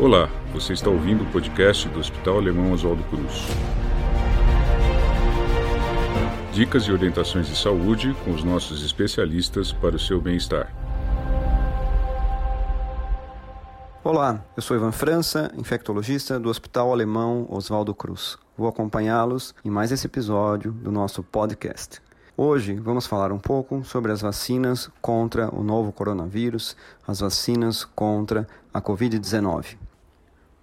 Olá, você está ouvindo o podcast do Hospital Alemão Oswaldo Cruz. Dicas e orientações de saúde com os nossos especialistas para o seu bem-estar. Olá, eu sou Ivan França, infectologista do Hospital Alemão Oswaldo Cruz. Vou acompanhá-los em mais esse episódio do nosso podcast. Hoje vamos falar um pouco sobre as vacinas contra o novo coronavírus, as vacinas contra a Covid-19.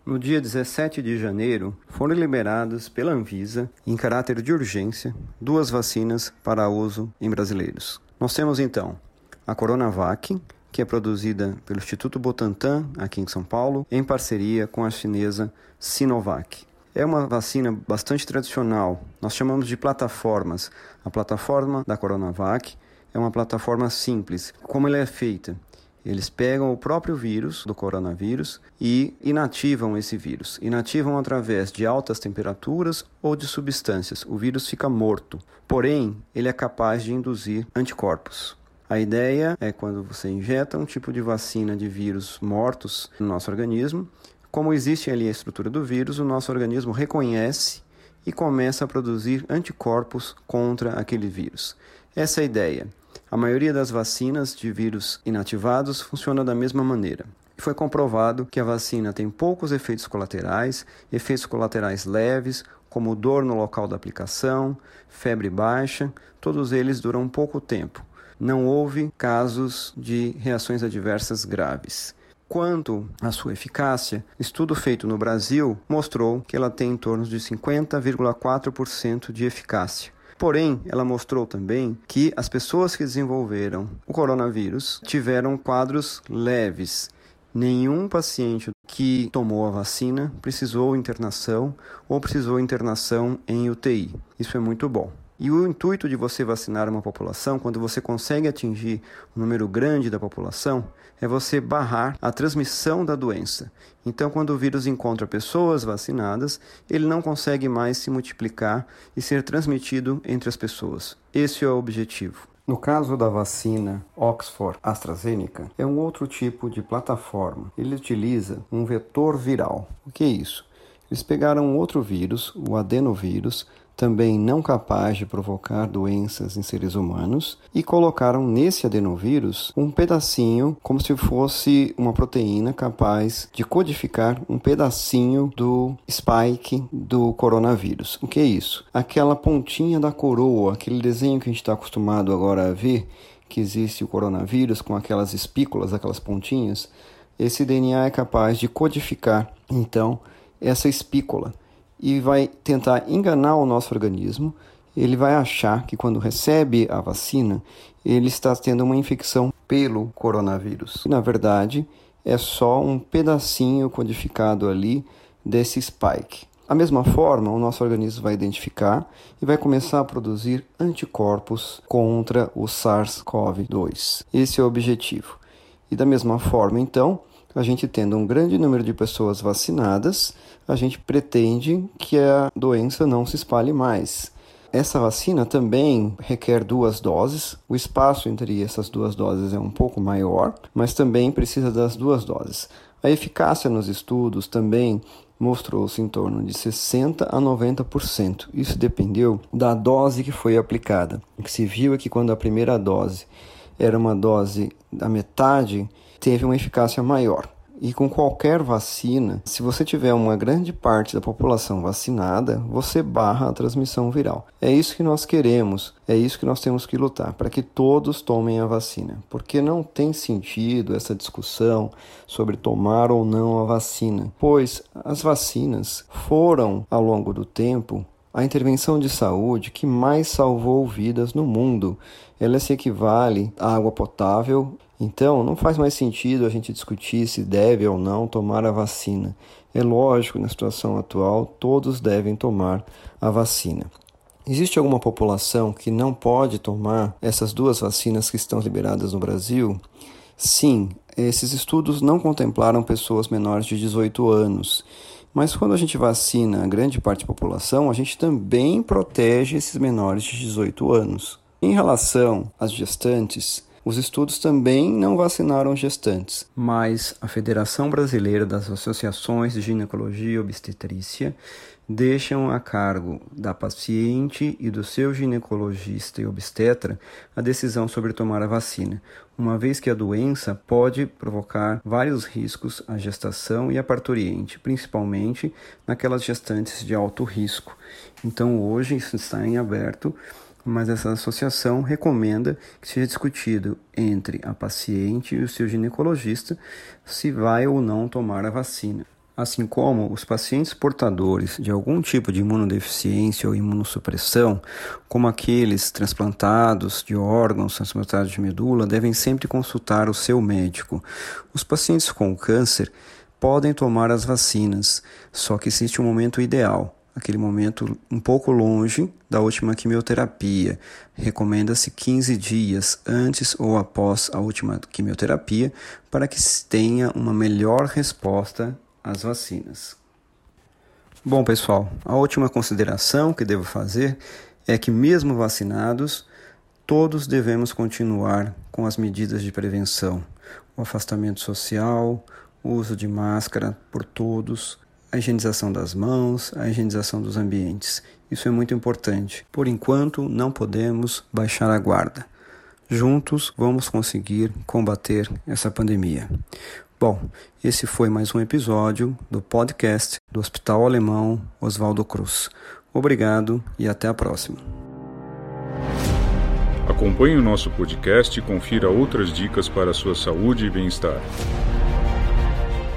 No dia 17 de janeiro, foram liberadas pela Anvisa, em caráter de urgência, duas vacinas para uso em brasileiros. Nós temos então a Coronavac, que é produzida pelo Instituto Butantan, aqui em São Paulo, em parceria com a chinesa Sinovac. É uma vacina bastante tradicional, nós chamamos de plataformas. A plataforma da Coronavac é uma plataforma simples. Como ela é feita? Eles pegam o próprio vírus do coronavírus e inativam esse vírus. Inativam através de altas temperaturas ou de substâncias. O vírus fica morto. Porém, ele é capaz de induzir anticorpos. A ideia é quando você injeta um tipo de vacina de vírus mortos no nosso organismo, como existe ali a estrutura do vírus, o nosso organismo reconhece e começa a produzir anticorpos contra aquele vírus. Essa é a ideia. A maioria das vacinas de vírus inativados funciona da mesma maneira. Foi comprovado que a vacina tem poucos efeitos colaterais, efeitos colaterais leves, como dor no local da aplicação, febre baixa, todos eles duram pouco tempo. Não houve casos de reações adversas graves. Quanto à sua eficácia, estudo feito no Brasil mostrou que ela tem em torno de 50,4% de eficácia. Porém, ela mostrou também que as pessoas que desenvolveram o coronavírus tiveram quadros leves. Nenhum paciente que tomou a vacina precisou internação ou precisou internação em UTI. Isso é muito bom. E o intuito de você vacinar uma população, quando você consegue atingir um número grande da população, é você barrar a transmissão da doença. Então, quando o vírus encontra pessoas vacinadas, ele não consegue mais se multiplicar e ser transmitido entre as pessoas. Esse é o objetivo. No caso da vacina Oxford AstraZeneca, é um outro tipo de plataforma. Ele utiliza um vetor viral. O que é isso? Eles pegaram outro vírus, o adenovírus, também não capaz de provocar doenças em seres humanos, e colocaram nesse adenovírus um pedacinho, como se fosse uma proteína capaz de codificar um pedacinho do spike do coronavírus. O que é isso? Aquela pontinha da coroa, aquele desenho que a gente está acostumado agora a ver, que existe o coronavírus com aquelas espículas, aquelas pontinhas. Esse DNA é capaz de codificar, então, essa espícula e vai tentar enganar o nosso organismo. Ele vai achar que quando recebe a vacina, ele está tendo uma infecção pelo coronavírus. Na verdade, é só um pedacinho codificado ali desse spike. Da mesma forma, o nosso organismo vai identificar e vai começar a produzir anticorpos contra o SARS-CoV-2. Esse é o objetivo. E da mesma forma, então, a gente tendo um grande número de pessoas vacinadas, a gente pretende que a doença não se espalhe mais. Essa vacina também requer duas doses. O espaço entre essas duas doses é um pouco maior, mas também precisa das duas doses. A eficácia nos estudos também mostrou-se em torno de 60 a 90%. Isso dependeu da dose que foi aplicada. O que se viu é que quando a primeira dose era uma dose da metade, teve uma eficácia maior. E com qualquer vacina, se você tiver uma grande parte da população vacinada, você barra a transmissão viral. É isso que nós queremos, é isso que nós temos que lutar, para que todos tomem a vacina. Porque não tem sentido essa discussão sobre tomar ou não a vacina, pois as vacinas foram, ao longo do tempo, a intervenção de saúde que mais salvou vidas no mundo. Ela se equivale à água potável então, não faz mais sentido a gente discutir se deve ou não tomar a vacina. É lógico, na situação atual, todos devem tomar a vacina. Existe alguma população que não pode tomar essas duas vacinas que estão liberadas no Brasil? Sim, esses estudos não contemplaram pessoas menores de 18 anos. Mas quando a gente vacina a grande parte da população, a gente também protege esses menores de 18 anos. Em relação às gestantes, Os estudos também não vacinaram gestantes, mas a Federação Brasileira das Associações de Ginecologia e Obstetrícia deixam a cargo da paciente e do seu ginecologista e obstetra a decisão sobre tomar a vacina, uma vez que a doença pode provocar vários riscos à gestação e à parturiente, principalmente naquelas gestantes de alto risco. Então, hoje isso está em aberto mas essa associação recomenda que seja discutido entre a paciente e o seu ginecologista se vai ou não tomar a vacina assim como os pacientes portadores de algum tipo de imunodeficiência ou imunossupressão, como aqueles transplantados de órgãos, transplantados de medula, devem sempre consultar o seu médico. Os pacientes com câncer podem tomar as vacinas, só que existe um momento ideal, aquele momento um pouco longe da última quimioterapia. Recomenda-se 15 dias antes ou após a última quimioterapia para que se tenha uma melhor resposta as vacinas. Bom, pessoal, a última consideração que devo fazer é que, mesmo vacinados, todos devemos continuar com as medidas de prevenção: o afastamento social, o uso de máscara por todos, a higienização das mãos, a higienização dos ambientes. Isso é muito importante. Por enquanto, não podemos baixar a guarda. Juntos vamos conseguir combater essa pandemia. Bom, esse foi mais um episódio do podcast do Hospital Alemão Oswaldo Cruz. Obrigado e até a próxima. Acompanhe o nosso podcast e confira outras dicas para a sua saúde e bem-estar.